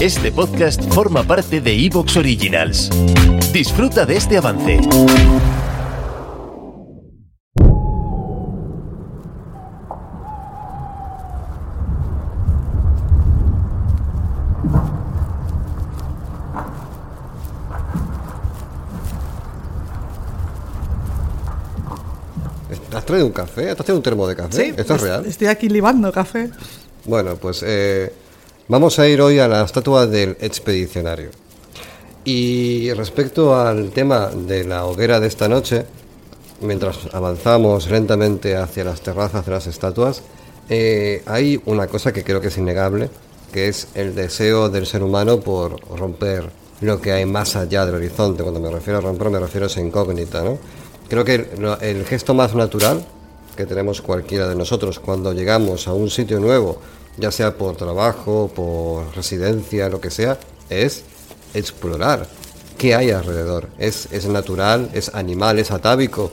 Este podcast forma parte de Evox Originals. Disfruta de este avance. ¿Has traído un café? ¿Has traído un termo de café? Sí, ¿Esto es real? Estoy aquí libando café. Bueno, pues eh, vamos a ir hoy a la estatua del expedicionario. Y respecto al tema de la hoguera de esta noche, mientras avanzamos lentamente hacia las terrazas de las estatuas, eh, hay una cosa que creo que es innegable, que es el deseo del ser humano por romper lo que hay más allá del horizonte. Cuando me refiero a romper, me refiero a esa incógnita, ¿no? Creo que el, el gesto más natural que tenemos cualquiera de nosotros cuando llegamos a un sitio nuevo, ya sea por trabajo, por residencia, lo que sea, es explorar qué hay alrededor. Es, es natural, es animal, es atávico.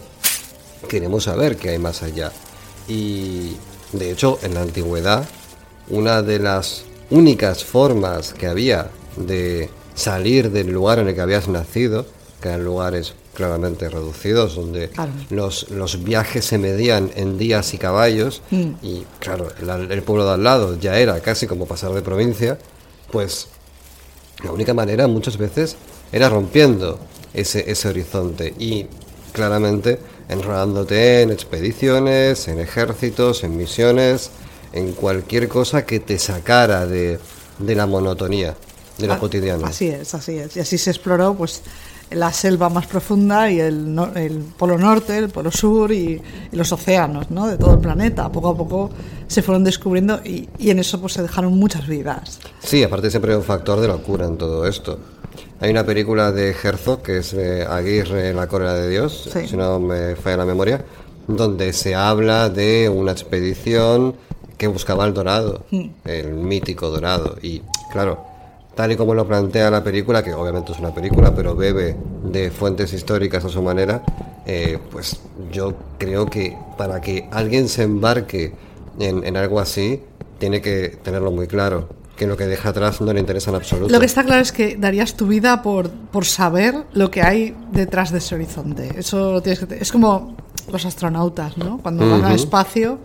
Queremos saber qué hay más allá. Y de hecho, en la antigüedad, una de las únicas formas que había de salir del lugar en el que habías nacido, eran lugares claramente reducidos, donde Claro. los, los viajes se medían en días y caballos, y claro, el, el pueblo de al lado ya era casi como pasar de provincia, pues la única manera muchas veces era rompiendo ese, ese horizonte y claramente enrolándote en expediciones, en ejércitos, en misiones, en cualquier cosa que te sacara de, de la monotonía, de lo Ah, cotidiano. Así es, así es. Y así se exploró pues la selva más profunda y el, el polo norte, el polo sur y, y los océanos ¿no? de todo el planeta. Poco a poco se fueron descubriendo y, y en eso pues se dejaron muchas vidas. Sí, aparte siempre hay un factor de locura en todo esto. Hay una película de Herzog que es eh, Aguirre, la cólera de Dios, Sí. si no me falla la memoria, donde se habla de una expedición que buscaba el dorado, el mítico dorado. Y claro, tal y como lo plantea la película, que obviamente es una película, pero bebe de fuentes históricas a su manera, eh, pues yo creo que para que alguien se embarque en, en algo así, tiene que tenerlo muy claro, que lo que deja atrás no le interesa en absoluto. Lo que está claro es que darías tu vida por, por saber lo que hay detrás de ese horizonte. Eso tienes que es como los astronautas, ¿no? Cuando van al espacio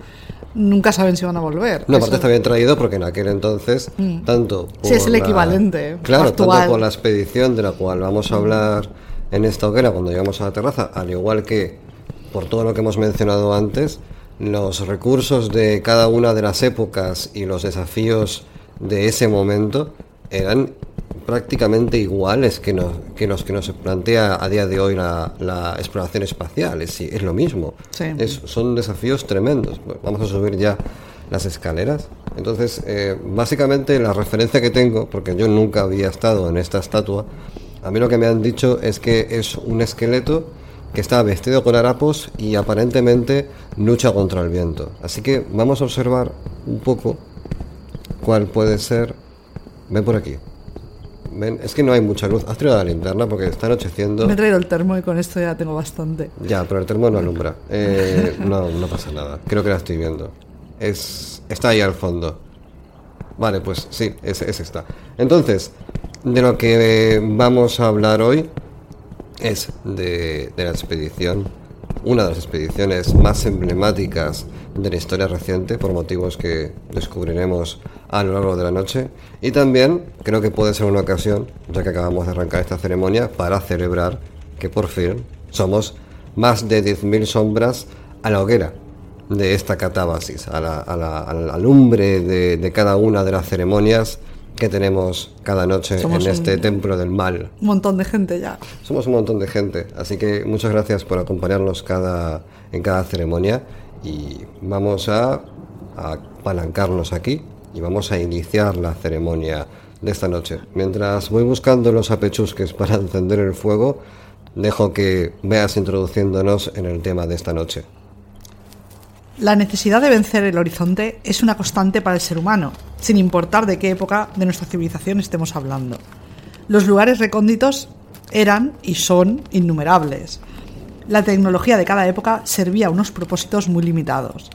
nunca saben si van a volver. No, Eso- aparte está bien traído porque en aquel entonces, tanto Sí, es el la- equivalente Claro, actual. tanto por la expedición de la cual vamos a hablar en esta hoguera cuando llegamos a la terraza, al igual que por todo lo que hemos mencionado antes, los recursos de cada una de las épocas y los desafíos de ese momento eran prácticamente iguales que, nos, que los que nos plantea a día de hoy la, la exploración espacial. Es, es lo mismo. Sí. Es- son desafíos tremendos. Vamos a subir ya las escaleras. Entonces, eh, básicamente la referencia que tengo, porque yo nunca había estado en esta estatua, a mí lo que me han dicho es que es un esqueleto que está vestido con harapos y aparentemente lucha contra el viento. Así que vamos a observar un poco cuál puede ser. Ven por aquí. Ven, es que no hay mucha luz. Has traído la linterna porque está anocheciendo. Me he traído el termo y con esto ya tengo bastante. Ya, pero el termo no alumbra. Eh, no, no pasa nada. Creo que la estoy viendo. Es, está ahí al fondo. Vale, pues sí, es, es esta. Entonces, de lo que vamos a hablar hoy es de, de la expedición, una de las expediciones más emblemáticas de la historia reciente, por motivos que descubriremos a lo largo de la noche. Y también creo que puede ser una ocasión, ya que acabamos de arrancar esta ceremonia, para celebrar que por fin somos más de 10.000 sombras a la hoguera de esta catábasis, a la, a la- a la alumbre de, de cada una de las ceremonias que tenemos cada noche Somos en este un- templo del mal. Un montón de gente ya. Somos un montón de gente, así que muchas gracias por acompañarnos cada, en cada ceremonia y vamos a, a apalancarnos aquí y vamos a iniciar la ceremonia de esta noche. Mientras voy buscando los apechusques para encender el fuego, dejo que veas introduciéndonos en el tema de esta noche. La necesidad de vencer el horizonte es una constante para el ser humano, sin importar de qué época de nuestra civilización estemos hablando. Los lugares recónditos eran y son innumerables. La tecnología de cada época servía a unos propósitos muy limitados.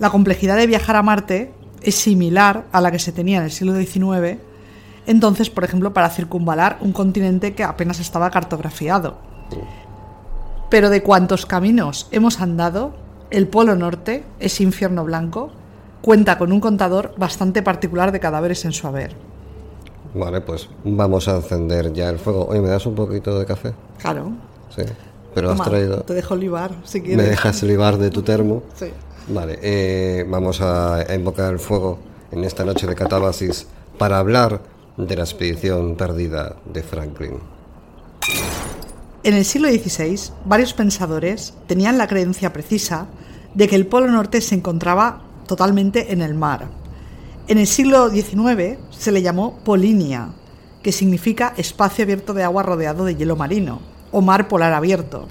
La complejidad de viajar a Marte es similar a la que se tenía en el siglo XIX, entonces, por ejemplo, para circunvalar un continente que apenas estaba cartografiado. Pero de cuántos caminos hemos andado, el Polo Norte, ese infierno blanco, cuenta con un contador bastante particular de cadáveres en su haber. Vale, pues vamos a encender ya el fuego. Oye, ¿me das un poquito de café? Claro. Sí. Pero has traído. Te dejo libar, si quieres. ¿Me dejas libar de tu termo? Sí. Vale, eh, vamos a invocar el fuego en esta noche de catábasis para hablar de la expedición perdida de Franklin. En el siglo XVI, varios pensadores tenían la creencia precisa de que el Polo Norte se encontraba totalmente en el mar. En el siglo XIX se le llamó Polinia, que significa espacio abierto de agua rodeado de hielo marino, o mar polar abierto.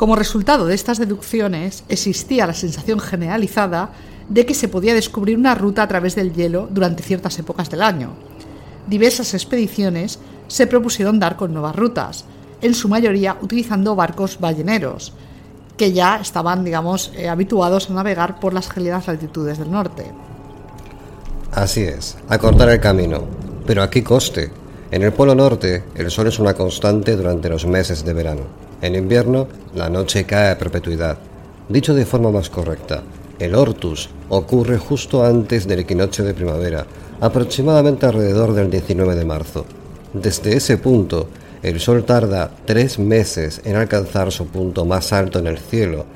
Como resultado de estas deducciones, existía la sensación generalizada de que se podía descubrir una ruta a través del hielo durante ciertas épocas del año. Diversas expediciones se propusieron dar con nuevas rutas, en su mayoría utilizando barcos balleneros, que ya estaban, digamos, eh, habituados a navegar por las gélidas latitudes del norte. Así es, a cortar el camino. Pero a qué coste. En el Polo Norte, el sol es una constante durante los meses de verano. En invierno, la noche cae a perpetuidad. Dicho de forma más correcta, el Hortus ocurre justo antes del equinoccio de primavera, aproximadamente alrededor del 19 de marzo. Desde ese punto, el Sol tarda tres meses en alcanzar su punto más alto en el cielo,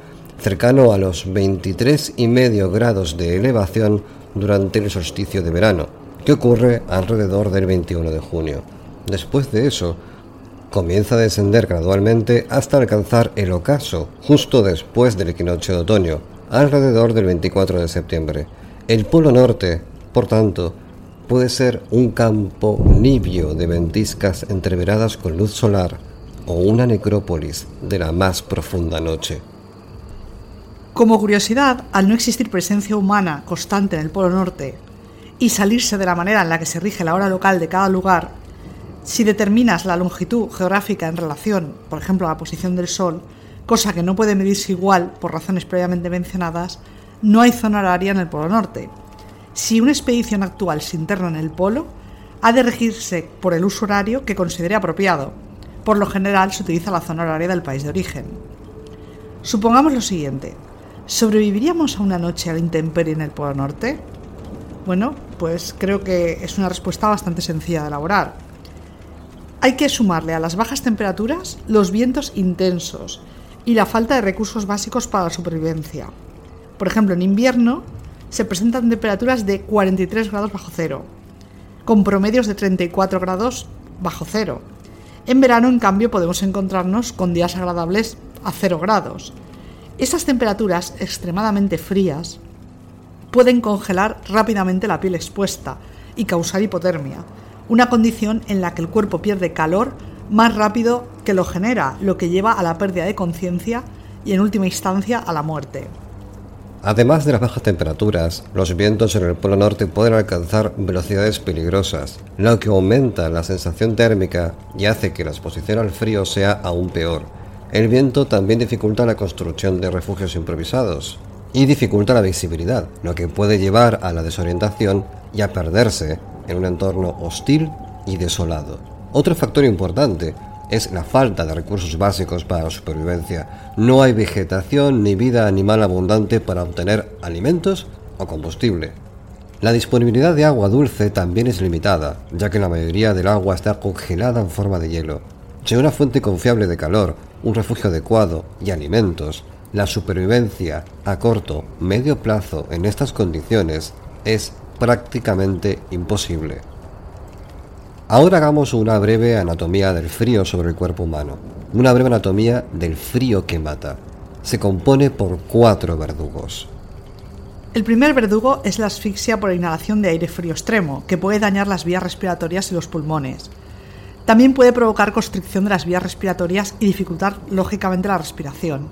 cercano a los 23,5 grados de elevación durante el solsticio de verano, que ocurre alrededor del 21 de junio. Después de eso, comienza a descender gradualmente hasta alcanzar el ocaso, justo después del equinoccio de otoño, alrededor del 24 de septiembre. El Polo Norte, por tanto, puede ser un campo nibio de ventiscas entreveradas con luz solar o una necrópolis de la más profunda noche. Como curiosidad, al no existir presencia humana constante en el Polo Norte y salirse de la manera en la que se rige la hora local de cada lugar, si determinas la longitud geográfica en relación, por ejemplo, a la posición del Sol, cosa que no puede medirse igual por razones previamente mencionadas, no hay zona horaria en el Polo Norte, si una expedición actual se interna en el polo, ha de regirse por el uso horario que considere apropiado. Por lo general se utiliza la zona horaria del país de origen. Supongamos lo siguiente. ¿Sobreviviríamos a una noche al intemperie en el Polo Norte? Bueno, pues creo que es una respuesta bastante sencilla de elaborar. Hay que sumarle a las bajas temperaturas los vientos intensos y la falta de recursos básicos para la supervivencia. Por ejemplo, en invierno se presentan temperaturas de 43 grados bajo cero, con promedios de 34 grados bajo cero. En verano, en cambio, podemos encontrarnos con días agradables a 0 grados. Estas temperaturas extremadamente frías pueden congelar rápidamente la piel expuesta y causar hipotermia, una condición en la que el cuerpo pierde calor más rápido que lo genera, lo que lleva a la pérdida de conciencia y en última instancia a la muerte. Además de las bajas temperaturas, los vientos en el Polo Norte pueden alcanzar velocidades peligrosas, lo que aumenta la sensación térmica y hace que la exposición al frío sea aún peor. El viento también dificulta la construcción de refugios improvisados y dificulta la visibilidad, lo que puede llevar a la desorientación y a perderse en un entorno hostil y desolado. Otro factor importante es la falta de recursos básicos para la supervivencia. No hay vegetación ni vida animal abundante para obtener alimentos o combustible. La disponibilidad de agua dulce también es limitada, ya que la mayoría del agua está congelada en forma de hielo. Sin una fuente confiable de calor, un refugio adecuado y alimentos, la supervivencia a corto, medio plazo en estas condiciones es prácticamente imposible. Ahora hagamos una breve anatomía del frío sobre el cuerpo humano. Una breve anatomía del frío que mata. Se compone por cuatro verdugos. El primer verdugo es la asfixia por inhalación de aire frío extremo, que puede dañar las vías respiratorias y los pulmones. También puede provocar constricción de las vías respiratorias y dificultar lógicamente la respiración.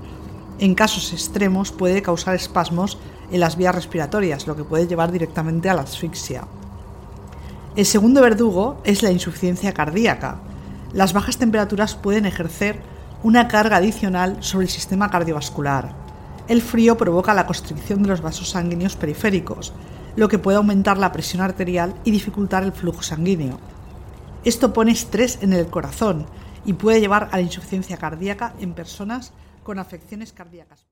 En casos extremos puede causar espasmos en las vías respiratorias, lo que puede llevar directamente a la asfixia. El segundo verdugo es la insuficiencia cardíaca. Las bajas temperaturas pueden ejercer una carga adicional sobre el sistema cardiovascular. El frío provoca la constricción de los vasos sanguíneos periféricos, lo que puede aumentar la presión arterial y dificultar el flujo sanguíneo. Esto pone estrés en el corazón y puede llevar a la insuficiencia cardíaca en personas con afecciones cardíacas.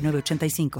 906985.